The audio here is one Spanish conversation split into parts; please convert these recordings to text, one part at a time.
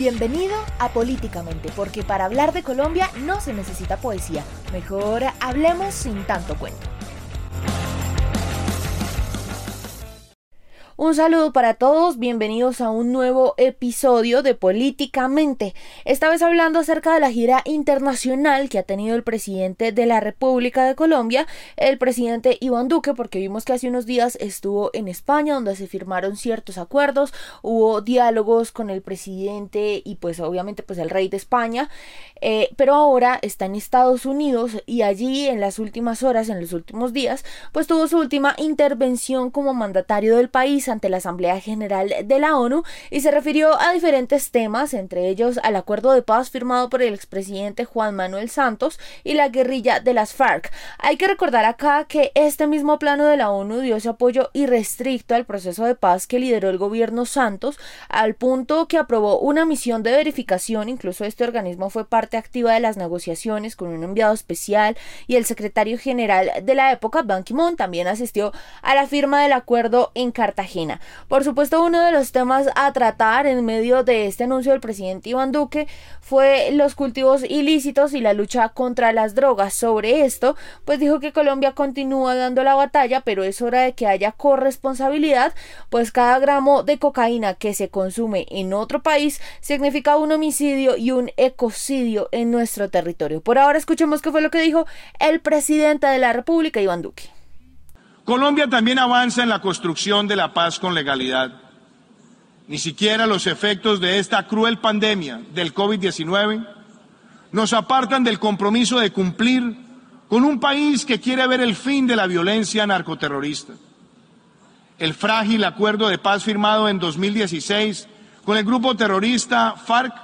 Bienvenido a Políticamente, porque para hablar de Colombia no se necesita poesía. Mejor hablemos sin tanto cuento. Un saludo para todos, bienvenidos a un nuevo episodio de Políticamente. Esta vez hablando acerca de la gira internacional que ha tenido el presidente de la República de Colombia, el presidente Iván Duque, porque vimos que hace unos días estuvo en España donde se firmaron ciertos acuerdos, hubo diálogos con el presidente y pues obviamente pues el rey de España, eh, pero ahora está en Estados Unidos y allí en las últimas horas, en los últimos días, pues tuvo su última intervención como mandatario del país ante la Asamblea General de la ONU y se refirió a diferentes temas, entre ellos al acuerdo de paz firmado por el expresidente Juan Manuel Santos y la guerrilla de las FARC. Hay que recordar acá que este mismo plano de la ONU dio ese apoyo irrestricto al proceso de paz que lideró el gobierno Santos, al punto que aprobó una misión de verificación, incluso este organismo fue parte activa de las negociaciones con un enviado especial y el secretario general de la época, Ban Ki-moon, también asistió a la firma del acuerdo en Cartagena. Por supuesto, uno de los temas a tratar en medio de este anuncio del presidente Iván Duque fue los cultivos ilícitos y la lucha contra las drogas. Sobre esto, pues dijo que Colombia continúa dando la batalla, pero es hora de que haya corresponsabilidad, pues cada gramo de cocaína que se consume en otro país significa un homicidio y un ecocidio en nuestro territorio. Por ahora escuchemos qué fue lo que dijo el presidente de la República, Iván Duque. Colombia también avanza en la construcción de la paz con legalidad. Ni siquiera los efectos de esta cruel pandemia del COVID-19 nos apartan del compromiso de cumplir con un país que quiere ver el fin de la violencia narcoterrorista. El frágil acuerdo de paz firmado en 2016 con el grupo terrorista FARC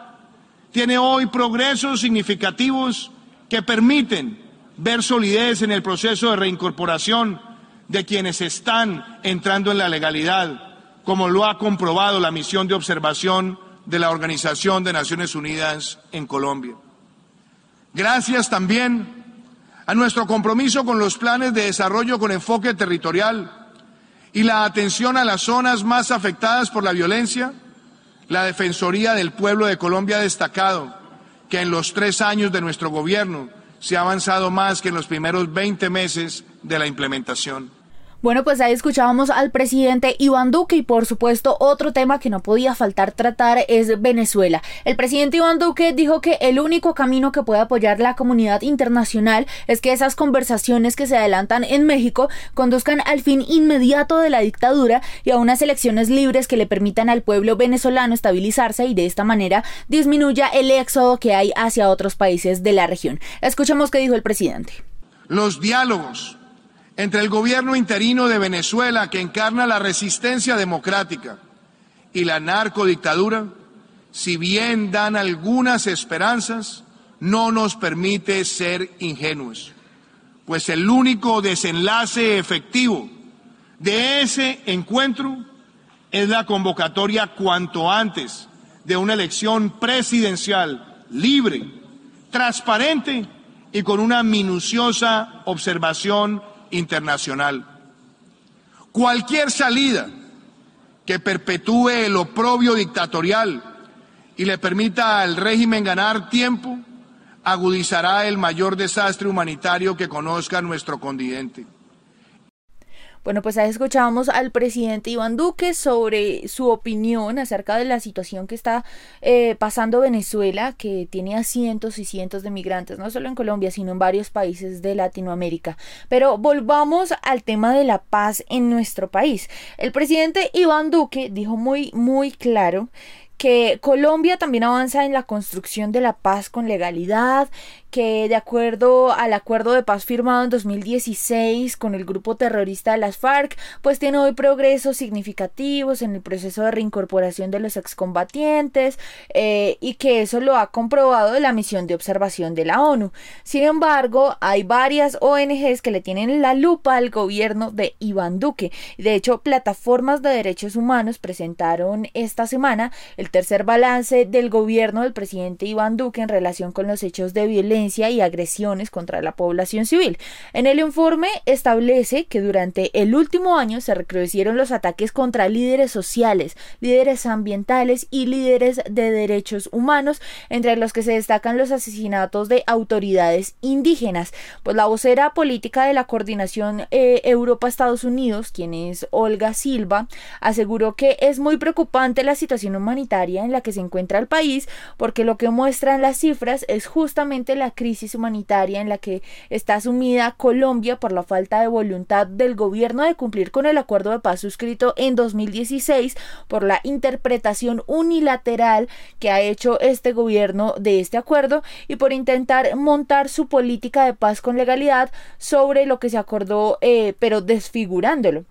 tiene hoy progresos significativos que permiten ver solidez en el proceso de reincorporación de quienes están entrando en la legalidad, como lo ha comprobado la misión de observación de la Organización de Naciones Unidas en Colombia. Gracias también a nuestro compromiso con los planes de desarrollo con enfoque territorial y la atención a las zonas más afectadas por la violencia, la Defensoría del Pueblo de Colombia ha destacado que en los tres años de nuestro gobierno se ha avanzado más que en los primeros 20 meses de la implementación. Bueno, pues ahí escuchábamos al presidente Iván Duque y por supuesto otro tema que no podía faltar tratar es Venezuela. El presidente Iván Duque dijo que el único camino que puede apoyar la comunidad internacional es que esas conversaciones que se adelantan en México conduzcan al fin inmediato de la dictadura y a unas elecciones libres que le permitan al pueblo venezolano estabilizarse y de esta manera disminuya el éxodo que hay hacia otros países de la región. Escuchemos qué dijo el presidente. Los diálogos entre el gobierno interino de Venezuela, que encarna la resistencia democrática, y la narcodictadura, si bien dan algunas esperanzas, no nos permite ser ingenuos, pues el único desenlace efectivo de ese encuentro es la convocatoria cuanto antes de una elección presidencial libre, transparente y con una minuciosa observación internacional. Cualquier salida que perpetúe el oprobio dictatorial y le permita al régimen ganar tiempo, agudizará el mayor desastre humanitario que conozca nuestro continente. Bueno, pues ahí escuchábamos al presidente Iván Duque sobre su opinión acerca de la situación que está eh, pasando Venezuela, que tiene a cientos y cientos de migrantes, no solo en Colombia, sino en varios países de Latinoamérica. Pero volvamos al tema de la paz en nuestro país. El presidente Iván Duque dijo muy, muy claro que Colombia también avanza en la construcción de la paz con legalidad, que de acuerdo al acuerdo de paz firmado en 2016 con el grupo terrorista de las FARC, pues tiene hoy progresos significativos en el proceso de reincorporación de los excombatientes eh, y que eso lo ha comprobado la misión de observación de la ONU. Sin embargo, hay varias ONGs que le tienen la lupa al gobierno de Iván Duque. De hecho, plataformas de derechos humanos presentaron esta semana el tercer balance del gobierno del presidente Iván Duque en relación con los hechos de violencia violencia y agresiones contra la población civil. En el informe establece que durante el último año se recrudecieron los ataques contra líderes sociales, líderes ambientales y líderes de derechos humanos, entre los que se destacan los asesinatos de autoridades indígenas. Pues la vocera política de la coordinación eh, Europa-Estados Unidos, quien es Olga Silva, aseguró que es muy preocupante la situación humanitaria en la que se encuentra el país, porque lo que muestran las cifras es justamente la crisis humanitaria en la que está sumida Colombia por la falta de voluntad del gobierno de cumplir con el acuerdo de paz suscrito en 2016 por la interpretación unilateral que ha hecho este gobierno de este acuerdo y por intentar montar su política de paz con legalidad sobre lo que se acordó, eh, pero desfigurándolo.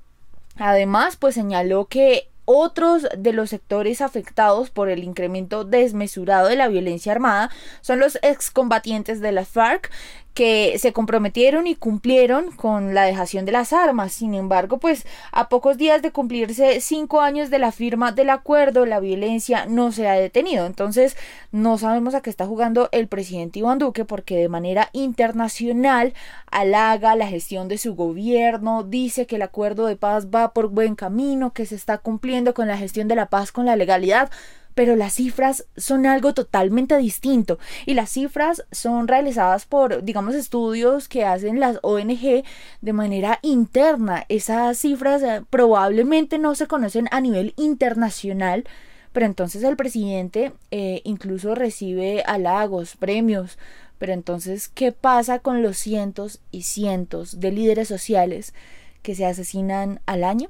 Además, pues señaló que otros de los sectores afectados por el incremento desmesurado de la violencia armada son los excombatientes de la FARC que se comprometieron y cumplieron con la dejación de las armas. Sin embargo, pues a pocos días de cumplirse cinco años de la firma del acuerdo, la violencia no se ha detenido. Entonces, no sabemos a qué está jugando el presidente Iván Duque porque de manera internacional halaga la gestión de su gobierno, dice que el acuerdo de paz va por buen camino, que se está cumpliendo con la gestión de la paz con la legalidad pero las cifras son algo totalmente distinto y las cifras son realizadas por, digamos, estudios que hacen las ONG de manera interna. Esas cifras eh, probablemente no se conocen a nivel internacional, pero entonces el presidente eh, incluso recibe halagos, premios. Pero entonces, ¿qué pasa con los cientos y cientos de líderes sociales que se asesinan al año?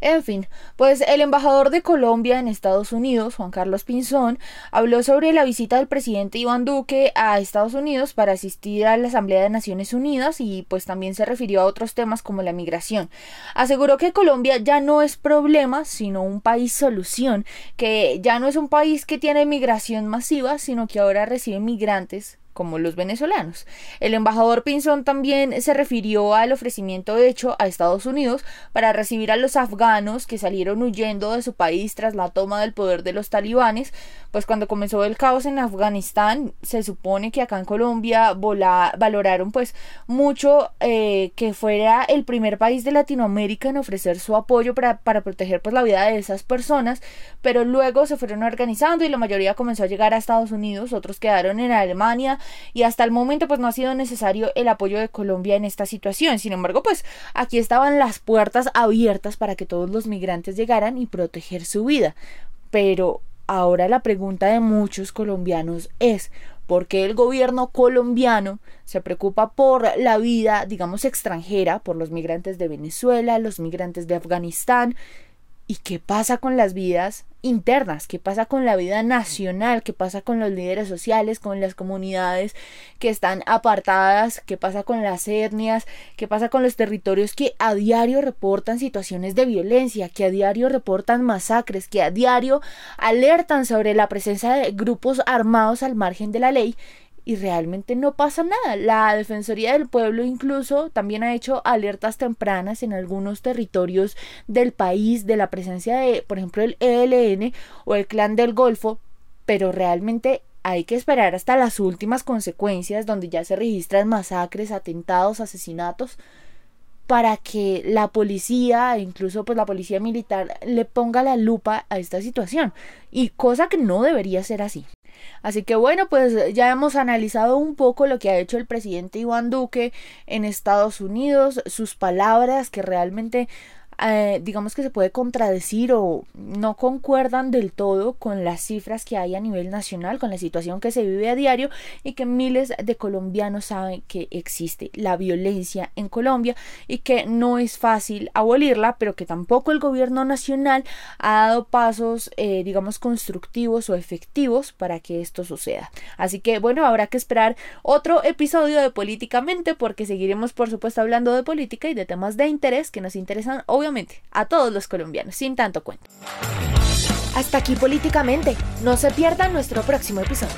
En fin, pues el embajador de Colombia en Estados Unidos, Juan Carlos Pinzón, habló sobre la visita del presidente Iván Duque a Estados Unidos para asistir a la Asamblea de Naciones Unidas y pues también se refirió a otros temas como la migración. Aseguró que Colombia ya no es problema, sino un país solución, que ya no es un país que tiene migración masiva, sino que ahora recibe migrantes como los venezolanos. El embajador Pinzón también se refirió al ofrecimiento hecho a Estados Unidos para recibir a los afganos que salieron huyendo de su país tras la toma del poder de los talibanes, pues cuando comenzó el caos en Afganistán, se supone que acá en Colombia valoraron pues mucho eh, que fuera el primer país de Latinoamérica en ofrecer su apoyo para, para proteger pues la vida de esas personas, pero luego se fueron organizando y la mayoría comenzó a llegar a Estados Unidos, otros quedaron en Alemania, y hasta el momento pues no ha sido necesario el apoyo de Colombia en esta situación. Sin embargo, pues aquí estaban las puertas abiertas para que todos los migrantes llegaran y proteger su vida. Pero ahora la pregunta de muchos colombianos es ¿por qué el gobierno colombiano se preocupa por la vida, digamos, extranjera, por los migrantes de Venezuela, los migrantes de Afganistán, ¿Y qué pasa con las vidas internas? ¿Qué pasa con la vida nacional? ¿Qué pasa con los líderes sociales, con las comunidades que están apartadas? ¿Qué pasa con las etnias? ¿Qué pasa con los territorios que a diario reportan situaciones de violencia, que a diario reportan masacres, que a diario alertan sobre la presencia de grupos armados al margen de la ley y realmente no pasa nada. La Defensoría del Pueblo incluso también ha hecho alertas tempranas en algunos territorios del país de la presencia de, por ejemplo, el ELN o el Clan del Golfo, pero realmente hay que esperar hasta las últimas consecuencias donde ya se registran masacres, atentados, asesinatos para que la policía, incluso pues la policía militar, le ponga la lupa a esta situación. Y cosa que no debería ser así. Así que bueno, pues ya hemos analizado un poco lo que ha hecho el presidente Iván Duque en Estados Unidos, sus palabras que realmente eh, digamos que se puede contradecir o no concuerdan del todo con las cifras que hay a nivel nacional, con la situación que se vive a diario y que miles de colombianos saben que existe la violencia en Colombia y que no es fácil abolirla, pero que tampoco el gobierno nacional ha dado pasos, eh, digamos, constructivos o efectivos para que esto suceda. Así que bueno, habrá que esperar otro episodio de Políticamente porque seguiremos por supuesto hablando de política y de temas de interés que nos interesan obviamente a todos los colombianos, sin tanto cuento. Hasta aquí políticamente. No se pierdan nuestro próximo episodio.